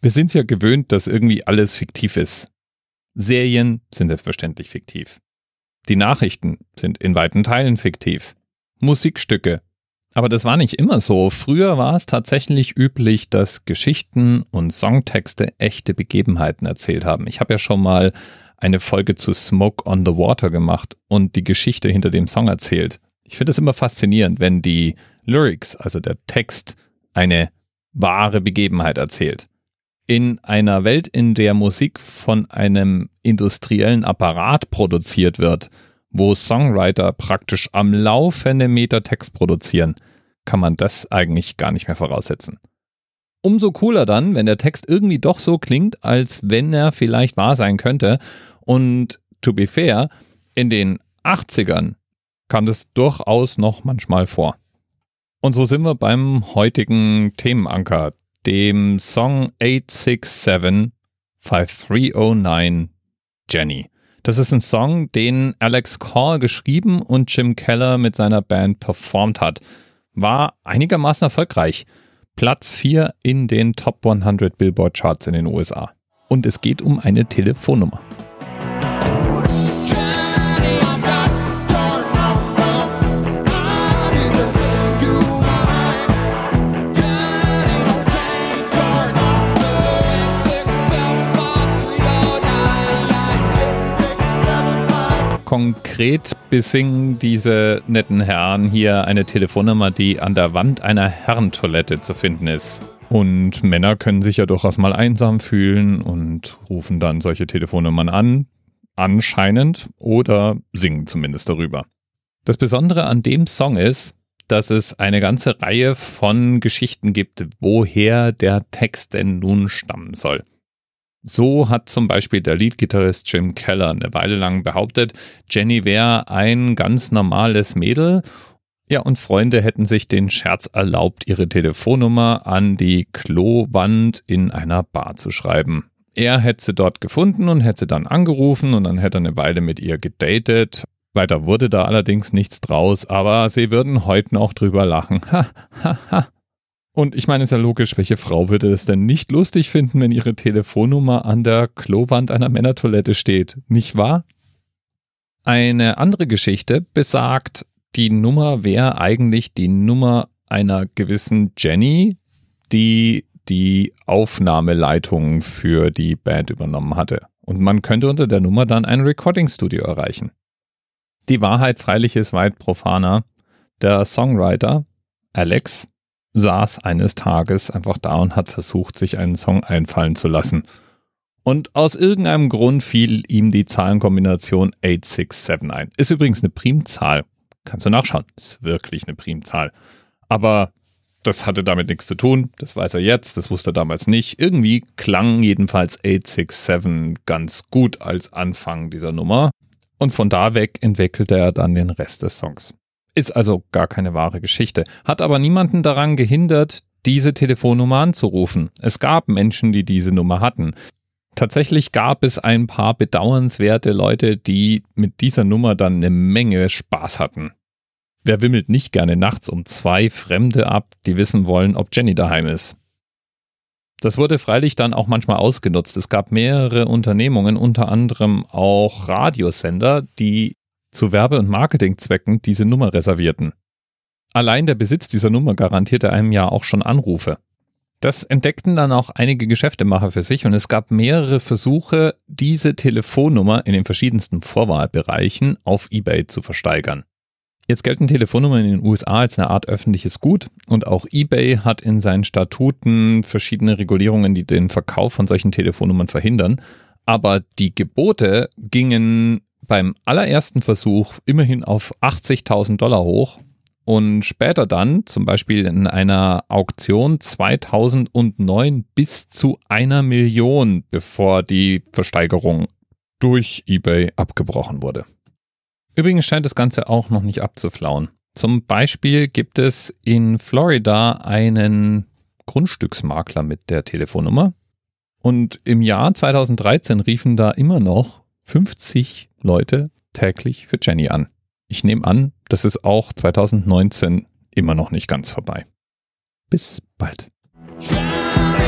Wir sind ja gewöhnt, dass irgendwie alles fiktiv ist. Serien sind selbstverständlich fiktiv. Die Nachrichten sind in weiten Teilen fiktiv. Musikstücke. Aber das war nicht immer so. Früher war es tatsächlich üblich, dass Geschichten und Songtexte echte Begebenheiten erzählt haben. Ich habe ja schon mal eine Folge zu Smoke on the Water gemacht und die Geschichte hinter dem Song erzählt. Ich finde es immer faszinierend, wenn die Lyrics, also der Text, eine wahre Begebenheit erzählt. In einer Welt, in der Musik von einem industriellen Apparat produziert wird, wo Songwriter praktisch am laufenden Meter Text produzieren, kann man das eigentlich gar nicht mehr voraussetzen. Umso cooler dann, wenn der Text irgendwie doch so klingt, als wenn er vielleicht wahr sein könnte. Und to be fair, in den 80ern kam das durchaus noch manchmal vor. Und so sind wir beim heutigen Themenanker, dem Song 867 5309 Jenny. Das ist ein Song, den Alex Call geschrieben und Jim Keller mit seiner Band performt hat. War einigermaßen erfolgreich. Platz 4 in den Top 100 Billboard Charts in den USA. Und es geht um eine Telefonnummer. Konkret besingen diese netten Herren hier eine Telefonnummer, die an der Wand einer Herrentoilette zu finden ist. Und Männer können sich ja durchaus mal einsam fühlen und rufen dann solche Telefonnummern an, anscheinend, oder singen zumindest darüber. Das Besondere an dem Song ist, dass es eine ganze Reihe von Geschichten gibt, woher der Text denn nun stammen soll. So hat zum Beispiel der Leadgitarrist Jim Keller eine Weile lang behauptet, Jenny wäre ein ganz normales Mädel. Ja, und Freunde hätten sich den Scherz erlaubt, ihre Telefonnummer an die Klowand in einer Bar zu schreiben. Er hätte sie dort gefunden und hätte sie dann angerufen und dann hätte er eine Weile mit ihr gedatet. Weiter wurde da allerdings nichts draus, aber sie würden heute noch drüber lachen. Ha, ha, ha. Und ich meine, ist ja logisch, welche Frau würde es denn nicht lustig finden, wenn ihre Telefonnummer an der Klowand einer Männertoilette steht, nicht wahr? Eine andere Geschichte besagt, die Nummer wäre eigentlich die Nummer einer gewissen Jenny, die die Aufnahmeleitung für die Band übernommen hatte. Und man könnte unter der Nummer dann ein Recording-Studio erreichen. Die Wahrheit freilich ist weit profaner. Der Songwriter, Alex, saß eines Tages einfach da und hat versucht, sich einen Song einfallen zu lassen. Und aus irgendeinem Grund fiel ihm die Zahlenkombination 867 ein. Ist übrigens eine Primzahl. Kannst du nachschauen. Ist wirklich eine Primzahl. Aber das hatte damit nichts zu tun. Das weiß er jetzt. Das wusste er damals nicht. Irgendwie klang jedenfalls 867 ganz gut als Anfang dieser Nummer. Und von da weg entwickelte er dann den Rest des Songs. Ist also gar keine wahre Geschichte. Hat aber niemanden daran gehindert, diese Telefonnummer anzurufen. Es gab Menschen, die diese Nummer hatten. Tatsächlich gab es ein paar bedauernswerte Leute, die mit dieser Nummer dann eine Menge Spaß hatten. Wer wimmelt nicht gerne nachts um zwei Fremde ab, die wissen wollen, ob Jenny daheim ist? Das wurde freilich dann auch manchmal ausgenutzt. Es gab mehrere Unternehmungen, unter anderem auch Radiosender, die zu Werbe- und Marketingzwecken diese Nummer reservierten. Allein der Besitz dieser Nummer garantierte einem ja auch schon Anrufe. Das entdeckten dann auch einige Geschäftemacher für sich und es gab mehrere Versuche, diese Telefonnummer in den verschiedensten Vorwahlbereichen auf eBay zu versteigern. Jetzt gelten Telefonnummern in den USA als eine Art öffentliches Gut und auch eBay hat in seinen Statuten verschiedene Regulierungen, die den Verkauf von solchen Telefonnummern verhindern. Aber die Gebote gingen beim allerersten Versuch immerhin auf 80.000 Dollar hoch und später dann, zum Beispiel in einer Auktion 2009 bis zu einer Million, bevor die Versteigerung durch eBay abgebrochen wurde. Übrigens scheint das Ganze auch noch nicht abzuflauen. Zum Beispiel gibt es in Florida einen Grundstücksmakler mit der Telefonnummer. Und im Jahr 2013 riefen da immer noch 50 Leute täglich für Jenny an. Ich nehme an, das ist auch 2019 immer noch nicht ganz vorbei. Bis bald. Shining